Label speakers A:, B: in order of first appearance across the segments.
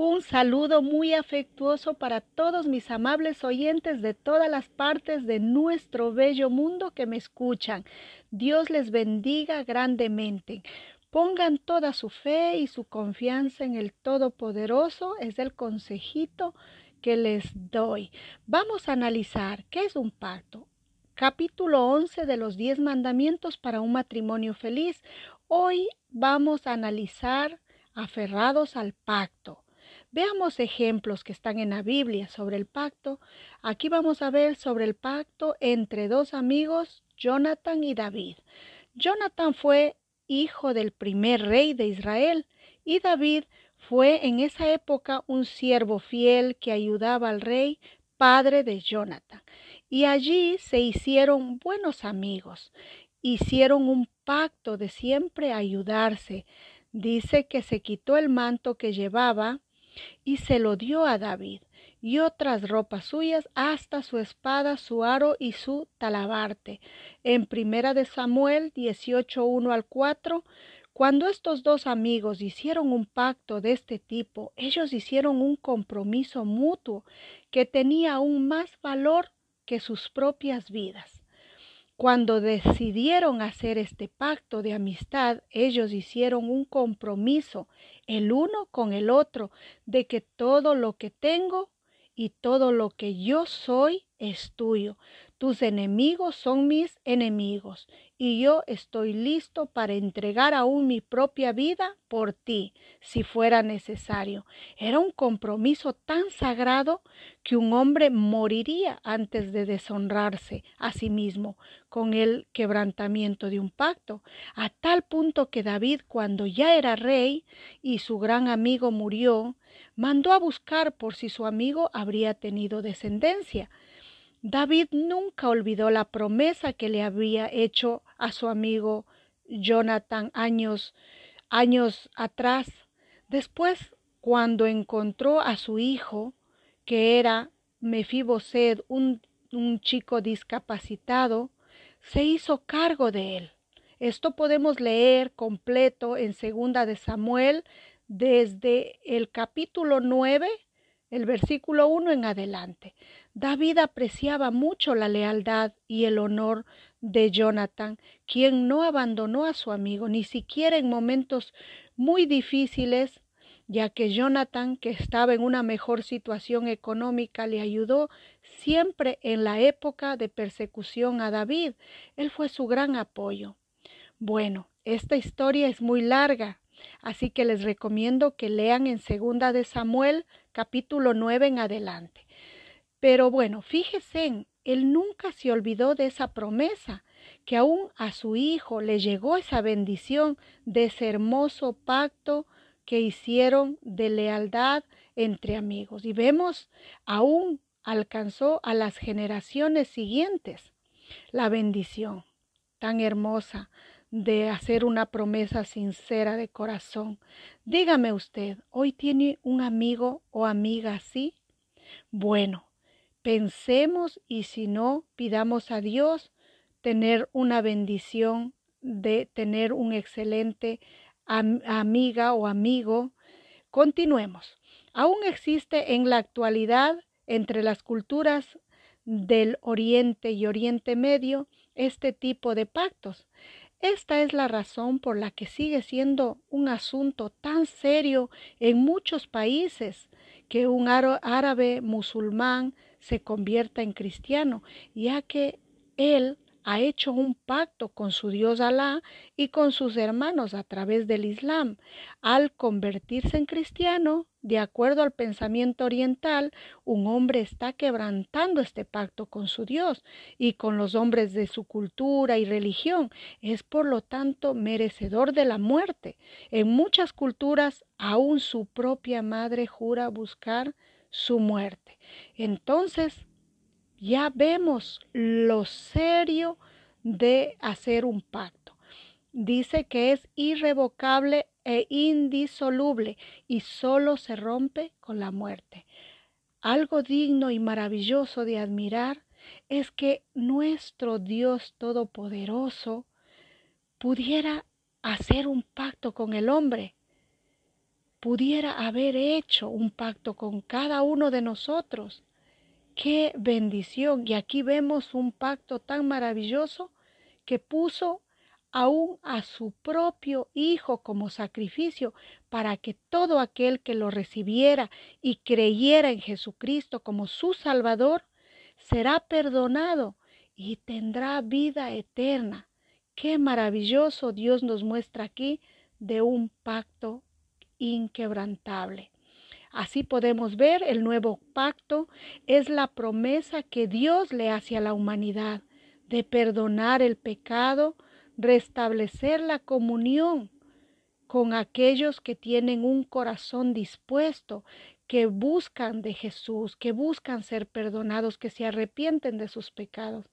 A: Un saludo muy afectuoso para todos mis amables oyentes de todas las partes de nuestro bello mundo que me escuchan. Dios les bendiga grandemente. Pongan toda su fe y su confianza en el Todopoderoso. Es el consejito que les doy. Vamos a analizar qué es un pacto. Capítulo 11 de los 10 mandamientos para un matrimonio feliz. Hoy vamos a analizar aferrados al pacto. Veamos ejemplos que están en la Biblia sobre el pacto. Aquí vamos a ver sobre el pacto entre dos amigos, Jonathan y David. Jonathan fue hijo del primer rey de Israel y David fue en esa época un siervo fiel que ayudaba al rey, padre de Jonathan. Y allí se hicieron buenos amigos, hicieron un pacto de siempre ayudarse. Dice que se quitó el manto que llevaba y se lo dio a David, y otras ropas suyas, hasta su espada, su aro y su talabarte. En primera de Samuel 18, 1 al 4, cuando estos dos amigos hicieron un pacto de este tipo, ellos hicieron un compromiso mutuo que tenía aún más valor que sus propias vidas. Cuando decidieron hacer este pacto de amistad, ellos hicieron un compromiso el uno con el otro de que todo lo que tengo y todo lo que yo soy es tuyo. Tus enemigos son mis enemigos y yo estoy listo para entregar aún mi propia vida por ti, si fuera necesario. Era un compromiso tan sagrado que un hombre moriría antes de deshonrarse a sí mismo con el quebrantamiento de un pacto, a tal punto que David, cuando ya era rey y su gran amigo murió, mandó a buscar por si su amigo habría tenido descendencia. David nunca olvidó la promesa que le había hecho a su amigo Jonathan años, años atrás. Después, cuando encontró a su hijo, que era Mefiboset, un, un chico discapacitado, se hizo cargo de él. Esto podemos leer completo en segunda de Samuel desde el capítulo 9, el versículo 1 en adelante. David apreciaba mucho la lealtad y el honor de Jonathan, quien no abandonó a su amigo, ni siquiera en momentos muy difíciles, ya que Jonathan, que estaba en una mejor situación económica, le ayudó siempre en la época de persecución a David. Él fue su gran apoyo. Bueno, esta historia es muy larga, así que les recomiendo que lean en segunda de Samuel capítulo 9 en adelante. Pero bueno, fíjese, él nunca se olvidó de esa promesa, que aún a su hijo le llegó esa bendición de ese hermoso pacto que hicieron de lealtad entre amigos. Y vemos, aún alcanzó a las generaciones siguientes la bendición tan hermosa de hacer una promesa sincera de corazón. Dígame usted, ¿hoy tiene un amigo o amiga así? Bueno, pensemos y si no, pidamos a Dios tener una bendición de tener un excelente amiga o amigo. Continuemos. Aún existe en la actualidad entre las culturas del Oriente y Oriente Medio este tipo de pactos. Esta es la razón por la que sigue siendo un asunto tan serio en muchos países que un árabe musulmán se convierta en cristiano, ya que él ha hecho un pacto con su Dios Alá y con sus hermanos a través del Islam. Al convertirse en cristiano, de acuerdo al pensamiento oriental, un hombre está quebrantando este pacto con su Dios y con los hombres de su cultura y religión. Es por lo tanto merecedor de la muerte. En muchas culturas, aún su propia madre jura buscar su muerte. Entonces, ya vemos lo serio de hacer un pacto. Dice que es irrevocable e indisoluble y solo se rompe con la muerte. Algo digno y maravilloso de admirar es que nuestro Dios Todopoderoso pudiera hacer un pacto con el hombre pudiera haber hecho un pacto con cada uno de nosotros. Qué bendición. Y aquí vemos un pacto tan maravilloso que puso aún a su propio Hijo como sacrificio para que todo aquel que lo recibiera y creyera en Jesucristo como su Salvador será perdonado y tendrá vida eterna. Qué maravilloso Dios nos muestra aquí de un pacto inquebrantable. Así podemos ver, el nuevo pacto es la promesa que Dios le hace a la humanidad de perdonar el pecado, restablecer la comunión con aquellos que tienen un corazón dispuesto, que buscan de Jesús, que buscan ser perdonados, que se arrepienten de sus pecados,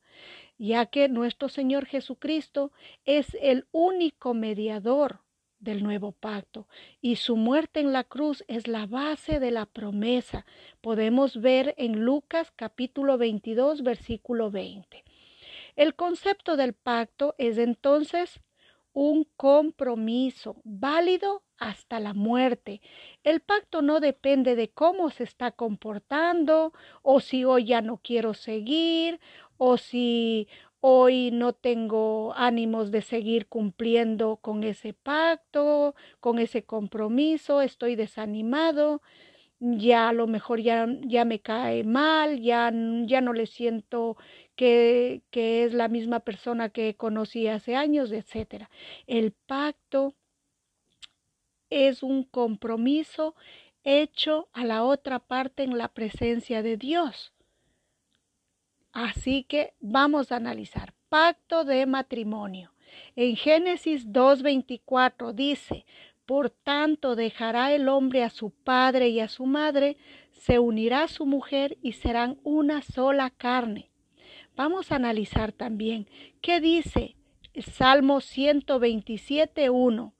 A: ya que nuestro Señor Jesucristo es el único mediador del nuevo pacto y su muerte en la cruz es la base de la promesa. Podemos ver en Lucas capítulo 22 versículo 20. El concepto del pacto es entonces un compromiso válido hasta la muerte. El pacto no depende de cómo se está comportando o si hoy ya no quiero seguir o si hoy no tengo ánimos de seguir cumpliendo con ese pacto, con ese compromiso, estoy desanimado ya a lo mejor ya, ya me cae mal, ya, ya no le siento que, que es la misma persona que conocí hace años, etc. El pacto es un compromiso hecho a la otra parte en la presencia de Dios. Así que vamos a analizar. Pacto de matrimonio. En Génesis 2.24 dice, por tanto, dejará el hombre a su padre y a su madre, se unirá a su mujer y serán una sola carne. Vamos a analizar también qué dice Salmo 127.1.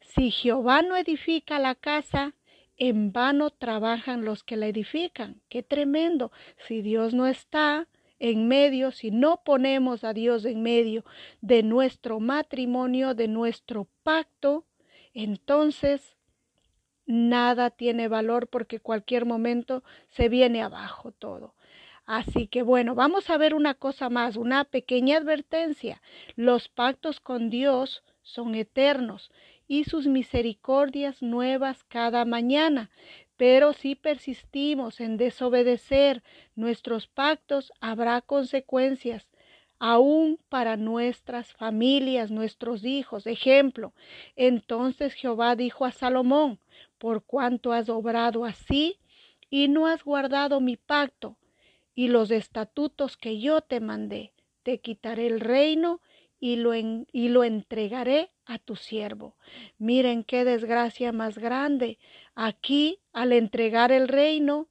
A: Si Jehová no edifica la casa, en vano trabajan los que la edifican. Qué tremendo. Si Dios no está en medio, si no ponemos a Dios en medio de nuestro matrimonio, de nuestro pacto, entonces nada tiene valor porque cualquier momento se viene abajo todo. Así que bueno, vamos a ver una cosa más, una pequeña advertencia. Los pactos con Dios son eternos y sus misericordias nuevas cada mañana. Pero si persistimos en desobedecer nuestros pactos, habrá consecuencias aún para nuestras familias, nuestros hijos. Ejemplo, entonces Jehová dijo a Salomón, por cuanto has obrado así y no has guardado mi pacto y los estatutos que yo te mandé, te quitaré el reino y lo, y lo entregaré a tu siervo. Miren qué desgracia más grande. Aquí, al entregar el reino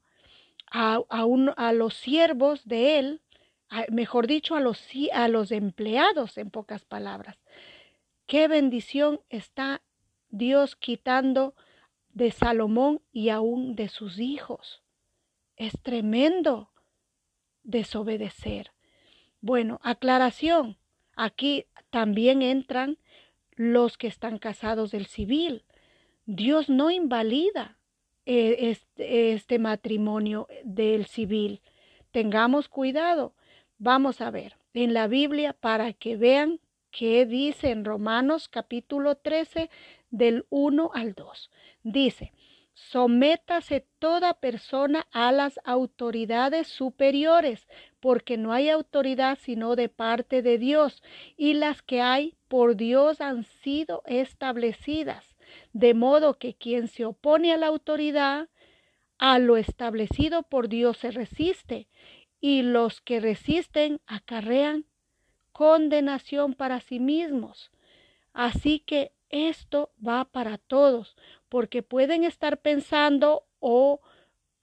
A: a, a, a los siervos de él, mejor dicho, a los, a los empleados, en pocas palabras. Qué bendición está Dios quitando de Salomón y aún de sus hijos. Es tremendo desobedecer. Bueno, aclaración. Aquí también entran los que están casados del civil. Dios no invalida este, este matrimonio del civil. Tengamos cuidado. Vamos a ver en la Biblia para que vean qué dice en Romanos capítulo 13 del 1 al 2. Dice, sométase toda persona a las autoridades superiores, porque no hay autoridad sino de parte de Dios, y las que hay por Dios han sido establecidas, de modo que quien se opone a la autoridad, a lo establecido por Dios se resiste, y los que resisten acarrean condenación para sí mismos. Así que esto va para todos, porque pueden estar pensando o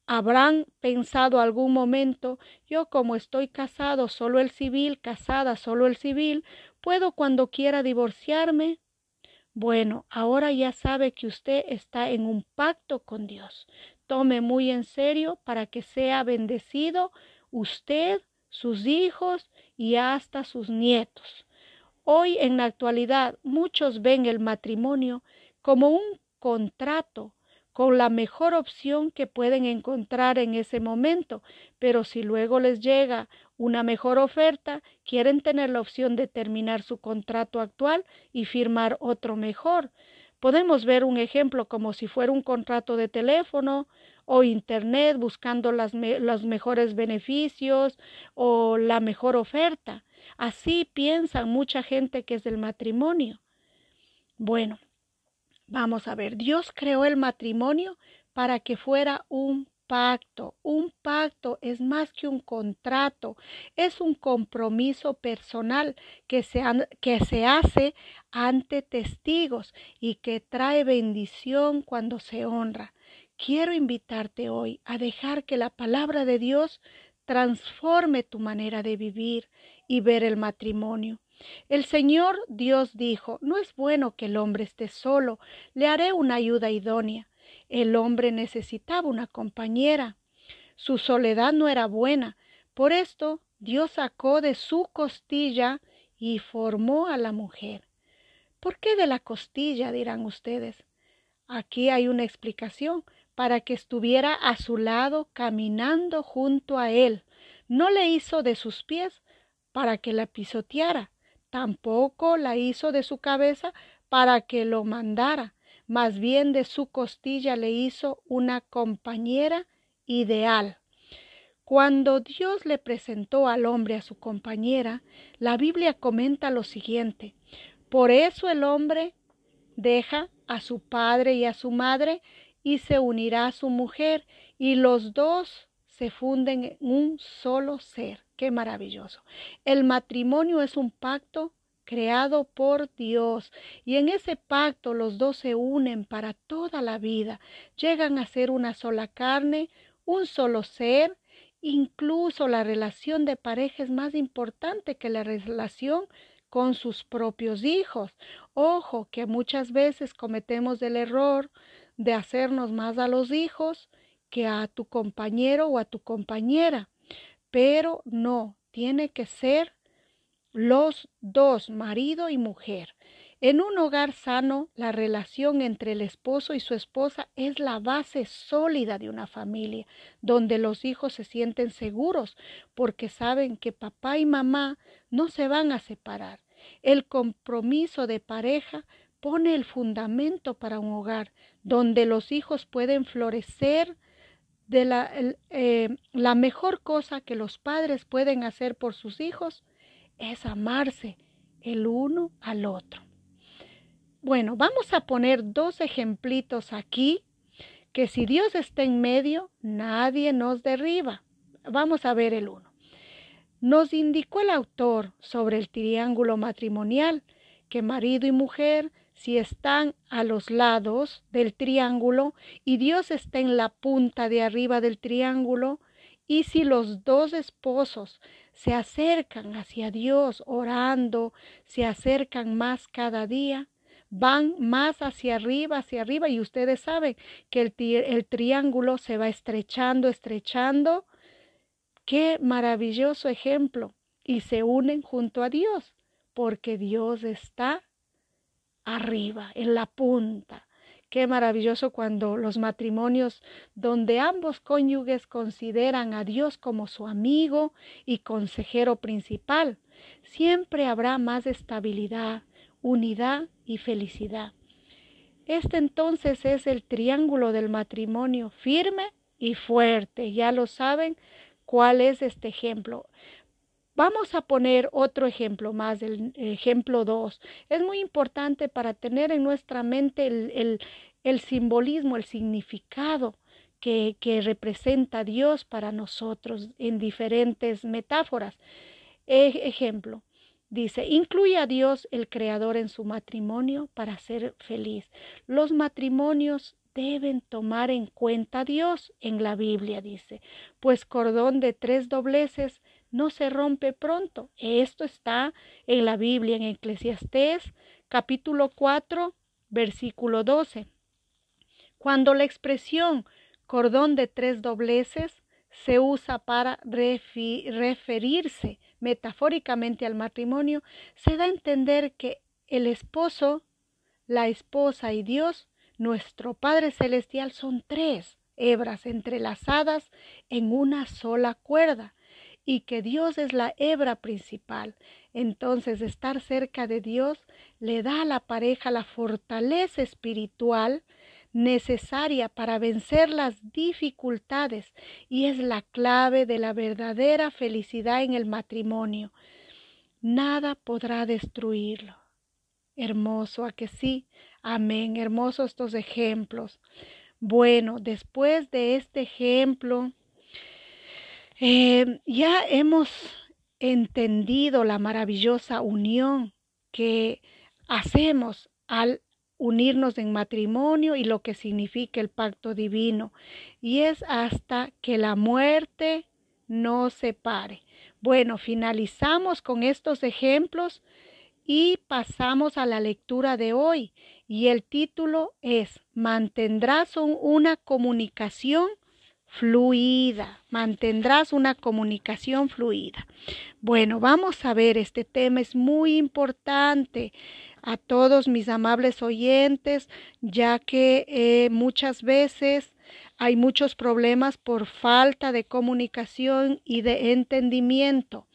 A: habrán pensado algún momento, yo como estoy casado, solo el civil, casada, solo el civil, puedo cuando quiera divorciarme. Bueno, ahora ya sabe que usted está en un pacto con Dios. Tome muy en serio para que sea bendecido usted, sus hijos y hasta sus nietos. Hoy en la actualidad muchos ven el matrimonio como un contrato, con la mejor opción que pueden encontrar en ese momento, pero si luego les llega una mejor oferta, quieren tener la opción de terminar su contrato actual y firmar otro mejor. Podemos ver un ejemplo como si fuera un contrato de teléfono o internet buscando las los mejores beneficios o la mejor oferta. Así piensa mucha gente que es del matrimonio. Bueno, vamos a ver, Dios creó el matrimonio para que fuera un pacto. Un pacto es más que un contrato, es un compromiso personal que se, que se hace ante testigos y que trae bendición cuando se honra. Quiero invitarte hoy a dejar que la palabra de Dios transforme tu manera de vivir y ver el matrimonio. El Señor Dios dijo, no es bueno que el hombre esté solo, le haré una ayuda idónea. El hombre necesitaba una compañera. Su soledad no era buena. Por esto Dios sacó de su costilla y formó a la mujer. ¿Por qué de la costilla? dirán ustedes. Aquí hay una explicación para que estuviera a su lado caminando junto a él. No le hizo de sus pies para que la pisoteara, tampoco la hizo de su cabeza para que lo mandara, más bien de su costilla le hizo una compañera ideal. Cuando Dios le presentó al hombre a su compañera, la Biblia comenta lo siguiente, por eso el hombre deja a su padre y a su madre y se unirá a su mujer y los dos se funden en un solo ser. Qué maravilloso. El matrimonio es un pacto creado por Dios y en ese pacto los dos se unen para toda la vida. Llegan a ser una sola carne, un solo ser. Incluso la relación de pareja es más importante que la relación con sus propios hijos. Ojo que muchas veces cometemos el error de hacernos más a los hijos que a tu compañero o a tu compañera pero no, tiene que ser los dos, marido y mujer. En un hogar sano, la relación entre el esposo y su esposa es la base sólida de una familia, donde los hijos se sienten seguros porque saben que papá y mamá no se van a separar. El compromiso de pareja pone el fundamento para un hogar donde los hijos pueden florecer, de la, eh, la mejor cosa que los padres pueden hacer por sus hijos es amarse el uno al otro. Bueno, vamos a poner dos ejemplitos aquí que si Dios está en medio, nadie nos derriba. Vamos a ver el uno. Nos indicó el autor sobre el triángulo matrimonial que marido y mujer si están a los lados del triángulo y Dios está en la punta de arriba del triángulo, y si los dos esposos se acercan hacia Dios orando, se acercan más cada día, van más hacia arriba, hacia arriba, y ustedes saben que el, el triángulo se va estrechando, estrechando. Qué maravilloso ejemplo. Y se unen junto a Dios, porque Dios está arriba, en la punta. Qué maravilloso cuando los matrimonios donde ambos cónyuges consideran a Dios como su amigo y consejero principal. Siempre habrá más estabilidad, unidad y felicidad. Este entonces es el triángulo del matrimonio firme y fuerte. Ya lo saben cuál es este ejemplo. Vamos a poner otro ejemplo más, el ejemplo 2. Es muy importante para tener en nuestra mente el, simbolismo, el significado que, que, representa Dios para nosotros en diferentes metáforas. ejemplo, dice, incluye a Dios el Creador en su matrimonio para ser feliz. Los matrimonios deben tomar en cuenta a Dios en la Biblia, dice, pues cordón de tres dobleces no se rompe pronto. Esto está en la Biblia, en Eclesiastés capítulo 4, versículo 12. Cuando la expresión cordón de tres dobleces se usa para referirse metafóricamente al matrimonio, se da a entender que el esposo, la esposa y Dios nuestro Padre Celestial son tres hebras entrelazadas en una sola cuerda y que Dios es la hebra principal. Entonces estar cerca de Dios le da a la pareja la fortaleza espiritual necesaria para vencer las dificultades y es la clave de la verdadera felicidad en el matrimonio. Nada podrá destruirlo. Hermoso, a que sí. Amén. Hermosos estos ejemplos. Bueno, después de este ejemplo, eh, ya hemos entendido la maravillosa unión que hacemos al unirnos en matrimonio y lo que significa el pacto divino. Y es hasta que la muerte nos separe. Bueno, finalizamos con estos ejemplos y pasamos a la lectura de hoy. Y el título es Mantendrás una comunicación fluida. Mantendrás una comunicación fluida. Bueno, vamos a ver, este tema es muy importante a todos mis amables oyentes, ya que eh, muchas veces hay muchos problemas por falta de comunicación y de entendimiento.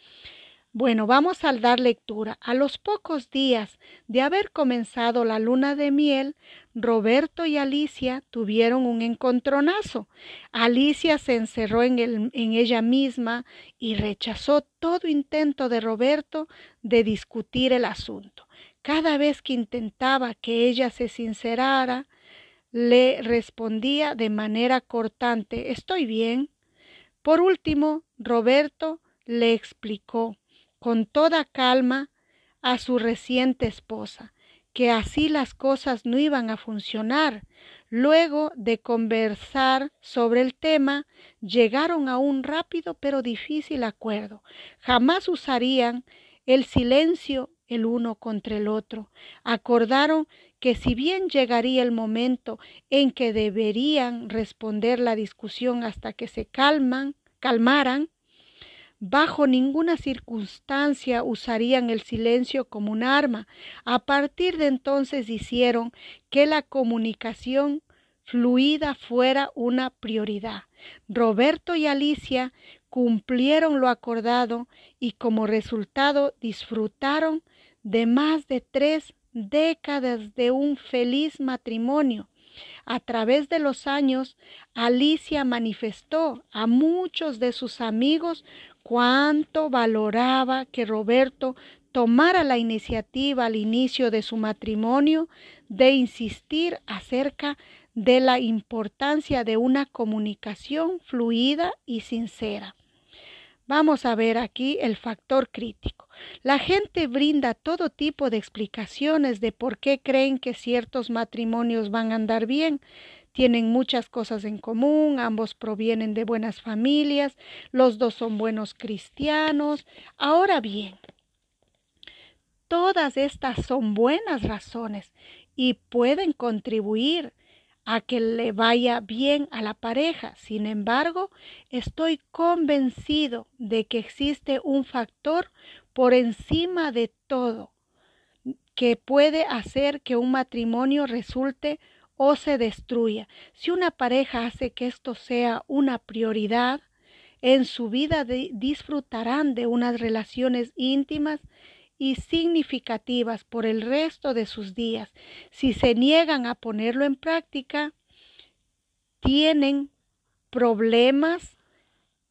A: Bueno, vamos a dar lectura. A los pocos días de haber comenzado la luna de miel, Roberto y Alicia tuvieron un encontronazo. Alicia se encerró en, en, ella misma y rechazó todo intento de Roberto de discutir el asunto. Cada vez que intentaba que ella se sincerara, le respondía de manera cortante, Estoy bien. Por último, Roberto le explicó con toda calma a su reciente esposa que así las cosas no iban a funcionar. Luego de conversar sobre el tema, llegaron a un rápido pero difícil acuerdo. Jamás usarían el silencio el uno contra el otro. Acordaron que si bien llegaría el momento en que deberían responder la discusión hasta que se calman, calmaran, bajo ninguna circunstancia usarían el silencio como un arma. A partir de entonces hicieron que la comunicación fluida fuera una prioridad. Roberto y Alicia cumplieron lo acordado y como resultado disfrutaron de más de tres décadas de un feliz matrimonio. A través de los años, Alicia manifestó a muchos de sus amigos cuánto valoraba que Roberto tomara la iniciativa al inicio de su matrimonio de insistir acerca de la importancia de una comunicación fluida y sincera. Vamos a ver aquí el factor crítico. La gente brinda todo tipo de explicaciones de por qué creen que ciertos matrimonios van a andar bien. Tienen muchas cosas en común, ambos provienen de buenas familias, los dos son buenos cristianos. Ahora bien, todas estas son buenas razones y pueden contribuir a que le vaya bien a la pareja. Sin embargo, estoy convencido de que existe un factor por encima de todo que puede hacer que un matrimonio resulte o se destruya. Si una pareja hace que esto sea una prioridad, en su vida disfrutarán de unas relaciones íntimas y significativas por el resto de sus días. Si se niegan a ponerlo en práctica, tienen problemas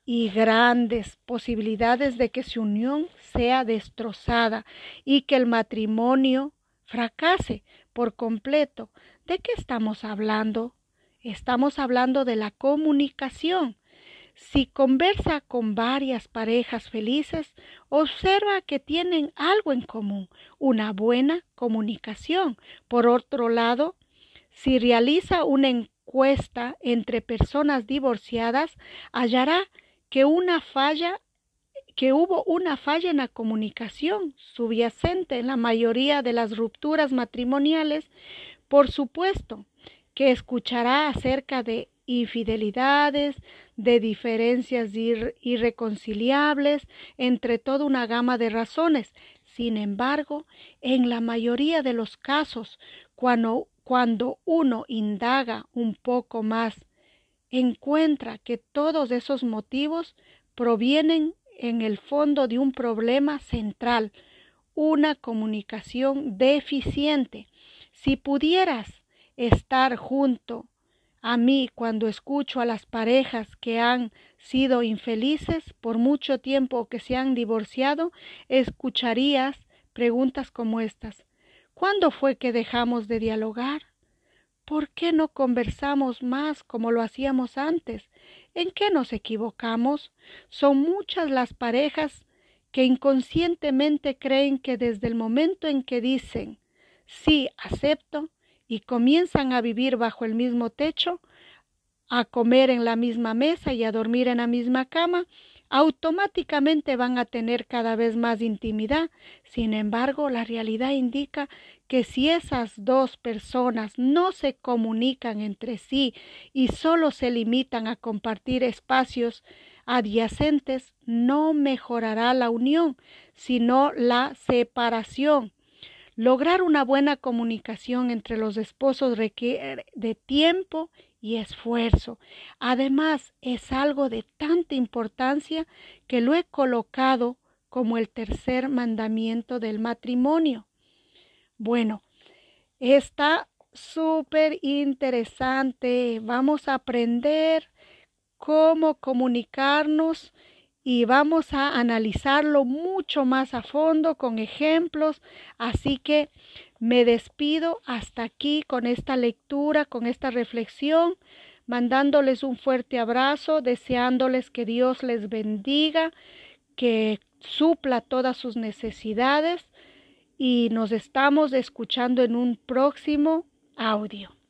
A: y grandes posibilidades de que su unión sea destrozada y que el matrimonio fracase por completo. ¿De qué estamos hablando? Estamos hablando de la comunicación. Si conversa con varias parejas felices, observa que tienen algo en común, una buena comunicación. Por otro lado, si realiza una encuesta entre personas divorciadas, hallará que una falla que hubo una falla en la comunicación subyacente en la mayoría de las rupturas matrimoniales, por supuesto que escuchará acerca de infidelidades, de diferencias irreconciliables, entre toda una gama de razones. Sin embargo, en la mayoría de los casos, cuando, uno indaga un poco más, encuentra que todos esos motivos provienen en el fondo de un problema central, una comunicación deficiente. Si pudieras estar junto a mí cuando escucho a las parejas que han sido infelices por mucho tiempo o que se han divorciado, escucharías preguntas como estas. ¿Cuándo fue que dejamos de dialogar? ¿Por qué no conversamos más como lo hacíamos antes? ¿En qué nos equivocamos? Son muchas las parejas que inconscientemente creen que desde el momento en que dicen sí, acepto, y comienzan a vivir bajo el mismo techo, a comer en la misma mesa y a dormir en la misma cama, automáticamente van a tener cada vez más intimidad. Sin embargo, la realidad indica que si esas dos personas no se comunican entre sí y solo se limitan a compartir espacios adyacentes, no mejorará la unión, sino la separación. Lograr una buena comunicación entre los esposos requiere de tiempo y esfuerzo. Además, es algo de tanta importancia que lo he colocado como el tercer mandamiento del matrimonio. Bueno, está súper interesante. Vamos a aprender cómo comunicarnos y vamos a analizarlo mucho más a fondo con ejemplos. Así que me despido hasta aquí con esta lectura, con esta reflexión, mandándoles un fuerte abrazo, deseándoles que Dios les bendiga, que supla todas sus necesidades y nos estamos escuchando en un próximo audio.